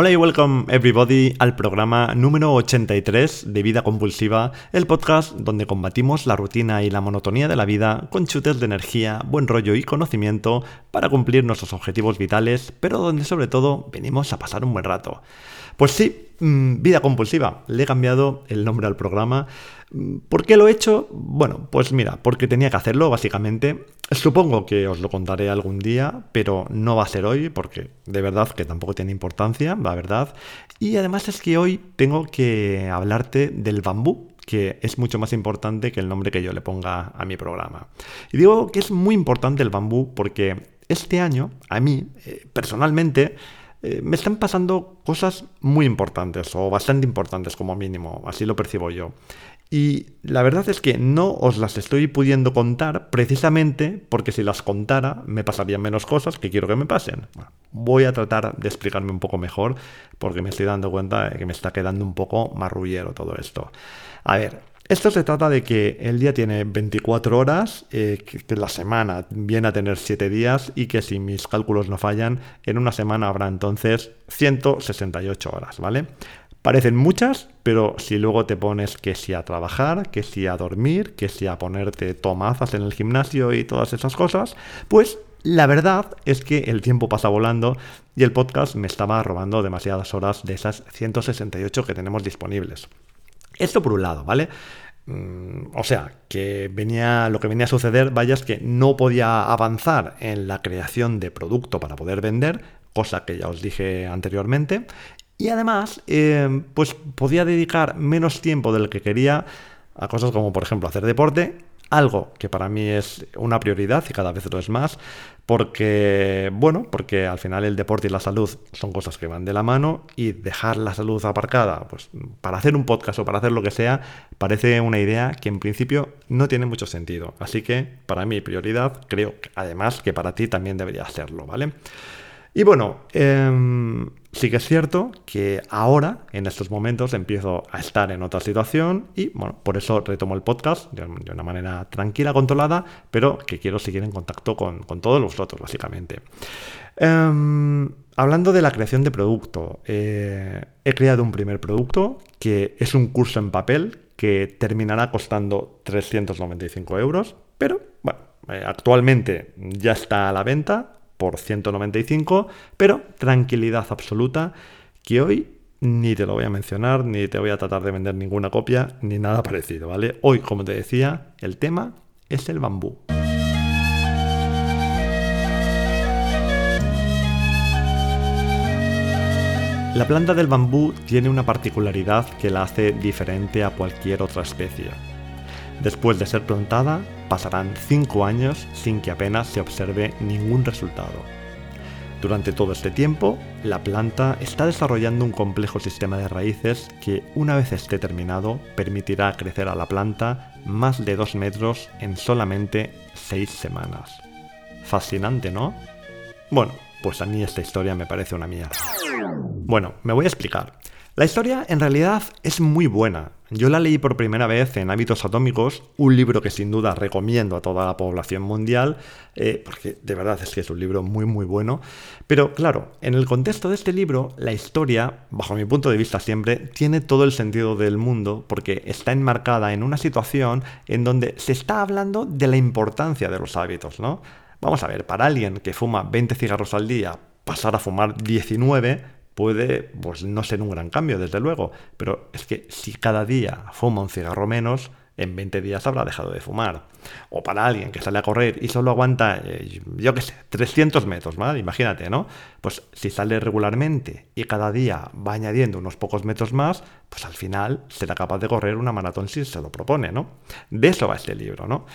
Hola y welcome everybody al programa número 83 de Vida Compulsiva, el podcast donde combatimos la rutina y la monotonía de la vida con chutes de energía, buen rollo y conocimiento para cumplir nuestros objetivos vitales, pero donde sobre todo venimos a pasar un buen rato. Pues sí, mm, Vida Compulsiva, le he cambiado el nombre al programa ¿Por qué lo he hecho? Bueno, pues mira, porque tenía que hacerlo, básicamente. Supongo que os lo contaré algún día, pero no va a ser hoy, porque de verdad que tampoco tiene importancia, la verdad. Y además es que hoy tengo que hablarte del bambú, que es mucho más importante que el nombre que yo le ponga a mi programa. Y digo que es muy importante el bambú porque este año, a mí, eh, personalmente, eh, me están pasando cosas muy importantes o bastante importantes como mínimo, así lo percibo yo. Y la verdad es que no os las estoy pudiendo contar precisamente porque si las contara me pasarían menos cosas que quiero que me pasen. voy a tratar de explicarme un poco mejor porque me estoy dando cuenta de que me está quedando un poco marrullero todo esto. A ver, esto se trata de que el día tiene 24 horas, eh, que la semana viene a tener 7 días y que si mis cálculos no fallan, en una semana habrá entonces 168 horas, ¿vale? Parecen muchas, pero si luego te pones que si a trabajar, que si a dormir, que si a ponerte tomazas en el gimnasio y todas esas cosas, pues la verdad es que el tiempo pasa volando y el podcast me estaba robando demasiadas horas de esas 168 que tenemos disponibles. Esto por un lado, ¿vale? Mm, o sea, que venía, lo que venía a suceder, vaya, es que no podía avanzar en la creación de producto para poder vender, cosa que ya os dije anteriormente, y además, eh, pues podía dedicar menos tiempo del que quería a cosas como, por ejemplo, hacer deporte, algo que para mí es una prioridad y cada vez lo es más, porque, bueno, porque al final el deporte y la salud son cosas que van de la mano y dejar la salud aparcada, pues para hacer un podcast o para hacer lo que sea, parece una idea que en principio no tiene mucho sentido. Así que para mí prioridad, creo además que para ti también debería serlo, ¿vale? Y bueno, em, sí que es cierto que ahora, en estos momentos, empiezo a estar en otra situación y bueno, por eso retomo el podcast de, una manera tranquila, controlada, pero que quiero seguir en contacto con, todos vosotros, básicamente. Em, hablando de la creación de producto, eh, he creado un primer producto que es un curso en papel que terminará costando 395 euros, pero bueno, eh, actualmente ya está a la venta, por 195, pero tranquilidad absoluta que hoy ni te lo voy a mencionar, ni te voy a tratar de vender ninguna copia, ni nada parecido, ¿vale? Hoy, como te decía, el tema es el bambú. La planta del bambú tiene una particularidad que la hace diferente a cualquier otra especie. Después de ser plantada, pasarán 5 años sin que apenas se observe ningún resultado. Durante todo este tiempo, la planta está desarrollando un complejo sistema de raíces que, una vez esté terminado, permitirá crecer a la planta más de 2 metros en solamente 6 semanas. Fascinante, ¿no? Bueno, pues a mí esta historia me parece una mierda. Bueno, me voy a explicar. La historia en realidad es muy buena. Yo la leí por primera vez en Hábitos Atómicos, un libro que sin duda recomiendo a toda la población mundial, eh, porque de verdad es que es un libro muy muy bueno. Pero claro, en el contexto de este libro, la historia, bajo mi punto de vista siempre, tiene todo el sentido del mundo, porque está enmarcada en una situación en donde se está hablando de la importancia de los hábitos, ¿no? Vamos a ver, para alguien que fuma 20 cigarros al día, pasar a fumar 19 puede pues, no ser un gran cambio, desde luego, pero es que si cada día fuma un cigarro menos, en 20 días habrá dejado de fumar. O para alguien que sale a correr y solo aguanta, eh, yo qué sé, 300 metros, ¿vale? Imagínate, ¿no? Pues si sale regularmente y cada día va añadiendo unos pocos metros más, pues al final será capaz de correr una maratón si se lo propone, ¿no? De eso va este libro, ¿no?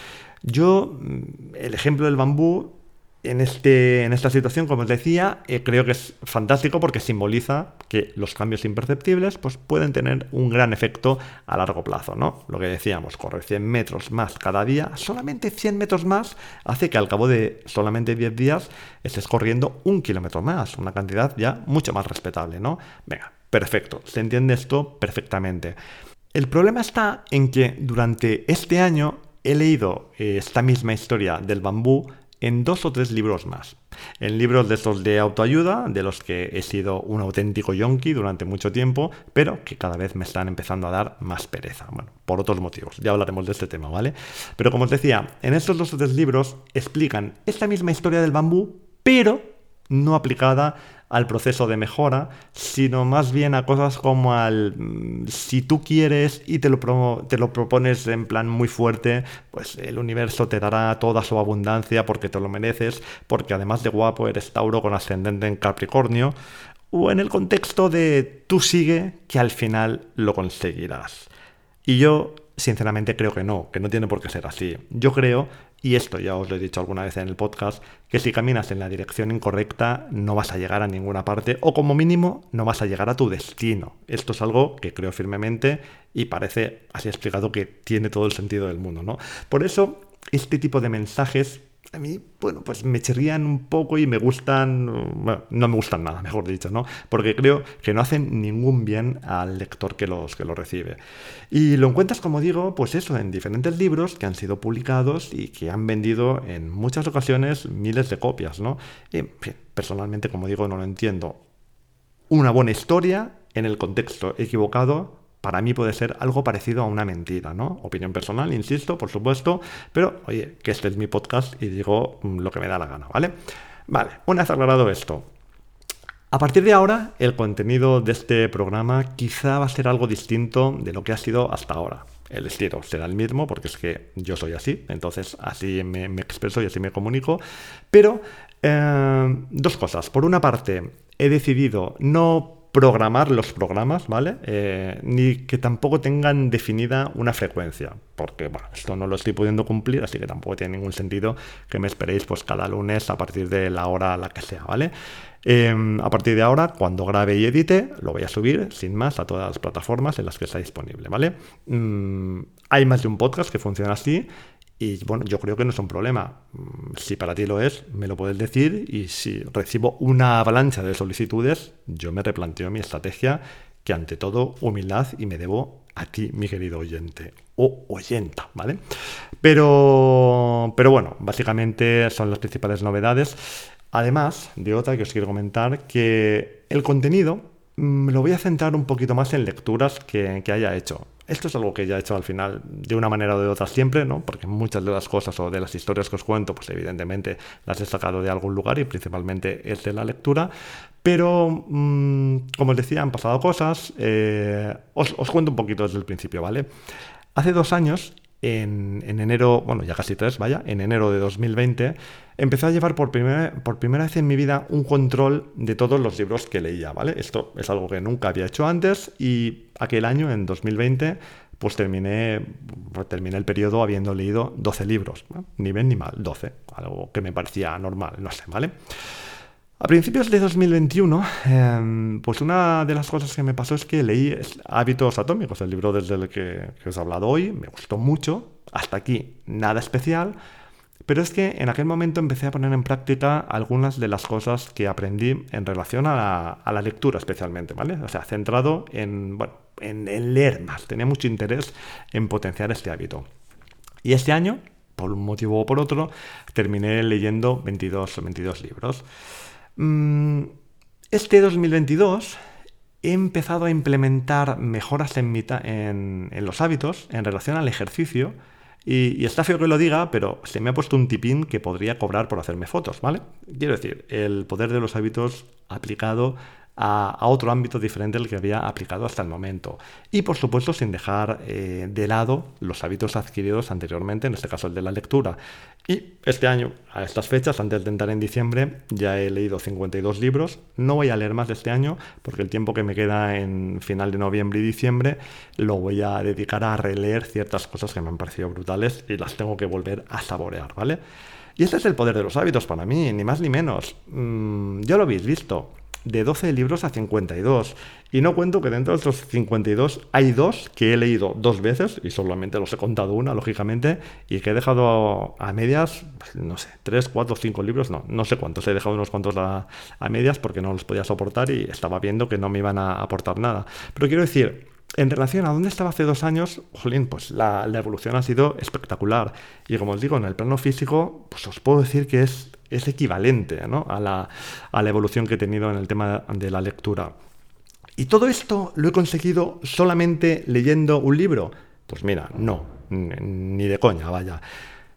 Yo, mm, el ejemplo del bambú en, este, en esta situación, como os decía, eh, creo que es fantástico porque simboliza que los cambios imperceptibles pues, pueden tener un gran efecto a largo plazo. ¿no? Lo que decíamos, correr 100 metros más cada día, solamente 100 metros más hace que al cabo de solamente 10 días estés corriendo un kilómetro más, una cantidad ya mucho más respetable. ¿no? Venga, perfecto, se entiende esto perfectamente. El problema está en que durante este año he leído eh, esta misma historia del bambú en dos o tres libros más, en libros de estos de autoayuda, de los que he sido un auténtico yonki durante mucho tiempo, pero que cada vez me están empezando a dar más pereza. Bueno, por otros motivos, ya hablaremos de este tema, ¿vale? Pero como os decía, en estos dos o tres libros explican esta misma historia del bambú, pero no aplicada al proceso de mejora, sino más bien a cosas como al mm, si tú quieres y te lo, te lo propones en plan muy fuerte, pues el universo te dará toda su abundancia porque te lo mereces, porque además de guapo eres Tauro con ascendente en Capricornio, o en el contexto de tú sigue que al final lo conseguirás. Y yo sinceramente creo que no, que no tiene por qué ser así. Yo creo y esto ya os lo he dicho alguna vez en el podcast, que si caminas en la dirección incorrecta no vas a llegar a ninguna parte o como mínimo no vas a llegar a tu destino. Esto es algo que creo firmemente y parece así explicado que tiene todo el sentido del mundo, ¿no? Por eso este tipo de mensajes a mí, bueno, pues me chirrían un poco y me gustan, no me gustan nada, mejor dicho, ¿no? Porque creo que no hacen ningún bien al lector que los, que los recibe. Y lo encuentras, como digo, pues eso, en diferentes libros que han sido publicados y que han vendido en muchas ocasiones miles de copias, ¿no? Y, personalmente, como digo, no lo entiendo. Una buena historia en el contexto equivocado para mí puede ser algo parecido a una mentira, ¿no? Opinión personal, insisto, por supuesto, pero oye, que este es mi podcast y digo mm, lo que me da la gana, ¿vale? Vale, una vez aclarado esto, a partir de ahora, el contenido de este programa quizá va a ser algo distinto de lo que ha sido hasta ahora. El estilo será el mismo porque es que yo soy así, entonces así me, expreso y así me comunico. Pero eh, dos cosas. Por una parte, he decidido no programar los programas, ¿vale? Eh, ni que tampoco tengan definida una frecuencia, porque, esto no lo estoy pudiendo cumplir, así que tampoco tiene ningún sentido que me esperéis pues cada lunes a partir de la hora la que sea, ¿vale? Em, a partir de ahora, cuando grabe y edite, lo voy a subir sin más a todas las plataformas en las que está disponible, ¿vale? Mm, hay más de un podcast que funciona así y bueno, yo creo que no es un problema. Mm, si para ti lo es, me lo puedes decir y si recibo una avalancha de solicitudes, yo me replanteo mi estrategia, que ante todo humildad y me debo a ti, mi querido oyente o oyenta, ¿vale? Pero, pero bueno, básicamente son las principales novedades. Además de otra que os quiero comentar, que el contenido me mm, lo voy a centrar un poquito más en lecturas que, que haya hecho. Esto es algo que ya he hecho al final de una manera o de otra siempre, ¿no? Porque muchas de las cosas o de las historias que os cuento, pues evidentemente las he sacado de algún lugar y principalmente es de la lectura. Pero, mm, como os decía, han pasado cosas. Eh, os, os cuento un poquito desde el principio, ¿vale? Hace dos años en, enero, bueno, ya casi tres, vaya, en enero de 2020, empecé a llevar por primera, por primera vez en mi vida un control de todos los libros que leía, ¿vale? Esto es algo que nunca había hecho antes y aquel año, en 2020, pues terminé, terminé el periodo habiendo leído 12 libros, ni bien ni mal, 12, algo que me parecía normal, no sé, ¿vale? A principios de 2021, em, pues una de las cosas que me pasó es que leí Hábitos Atómicos, el libro desde el que, os he hablado hoy, me gustó mucho, hasta aquí nada especial, pero es que en aquel momento empecé a poner en práctica algunas de las cosas que aprendí en relación a la, lectura especialmente, ¿vale? O sea, centrado en, bueno, en, leer más, tenía mucho interés en potenciar este hábito. Y este año, por un motivo o por otro, terminé leyendo 22, 22 libros. Mm, este 2022 he empezado a implementar mejoras en, los hábitos en relación al ejercicio. Y, y, está feo que lo diga, pero se me ha puesto un tipín que podría cobrar por hacerme fotos, ¿vale? Quiero decir, el poder de los hábitos aplicado a, otro ámbito diferente al que había aplicado hasta el momento. Y por supuesto sin dejar eh, de lado los hábitos adquiridos anteriormente, en este caso el de la lectura. Y este año, a estas fechas, antes de entrar en diciembre, ya he leído 52 libros. No voy a leer más de este año porque el tiempo que me queda en final de noviembre y diciembre lo voy a dedicar a releer ciertas cosas que me han parecido brutales y las tengo que volver a saborear, ¿vale? Y este es el poder de los hábitos para mí, ni más ni menos. Mm, ya lo habéis visto de 12 libros a 52. Y no cuento que dentro de estos 52 hay dos que he leído dos veces, y solamente los he contado una, lógicamente, y que he dejado a medias, pues, no sé, 3, 4, 5 libros, no, no sé cuántos, he dejado unos cuantos a, medias porque no los podía soportar y estaba viendo que no me iban a aportar nada. Pero quiero decir, en relación a dónde estaba hace dos años, jolín, pues la, la, evolución ha sido espectacular. Y como os digo, en el plano físico, pues os puedo decir que es es equivalente a, la, a la evolución que he tenido en el tema de la lectura. ¿Y todo esto lo he conseguido solamente leyendo un libro? Pues mira, no, ni de coña, vaya.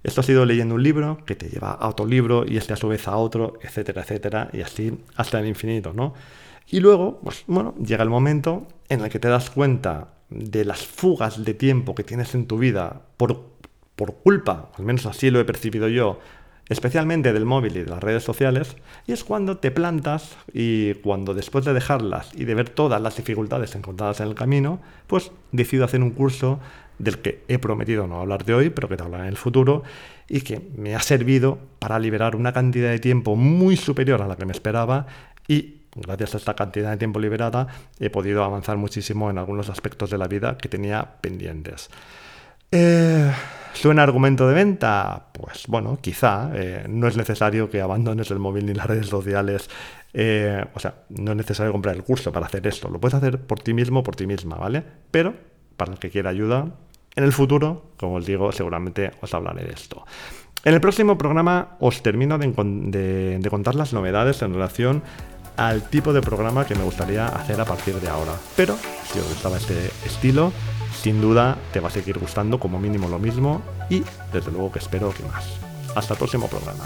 Esto ha sido leyendo un libro que te lleva a otro libro y este a su vez a otro, etcétera, etcétera, y así hasta el infinito, ¿no? Y luego, pues bueno, llega el momento en el que te das cuenta de las fugas de tiempo que tienes en tu vida por, por culpa, al menos así lo he percibido yo, especialmente del móvil y de las redes sociales, y es cuando te plantas y cuando después de dejarlas y de ver todas las dificultades encontradas en el camino, pues decido hacer un curso del que he prometido no hablar de hoy, pero que te hablaré en el futuro, y que me ha servido para liberar una cantidad de tiempo muy superior a la que me esperaba y gracias a esta cantidad de tiempo liberada he podido avanzar muchísimo en algunos aspectos de la vida que tenía pendientes. Eh, ¿Suena argumento de venta? Pues bueno, quizá. Eh, no es necesario que abandones el móvil ni las redes sociales. Eh, o sea, no es necesario comprar el curso para hacer esto. Lo puedes hacer por ti mismo, por ti misma, ¿vale? Pero para el que quiera ayuda, en el futuro, como os digo, seguramente os hablaré de esto. En el próximo programa os termino de, de contar las novedades en relación al tipo de programa que me gustaría hacer a partir de ahora. Pero si os gustaba este estilo, sin duda te va a seguir gustando como mínimo lo mismo y desde luego que espero que más. Hasta el próximo programa.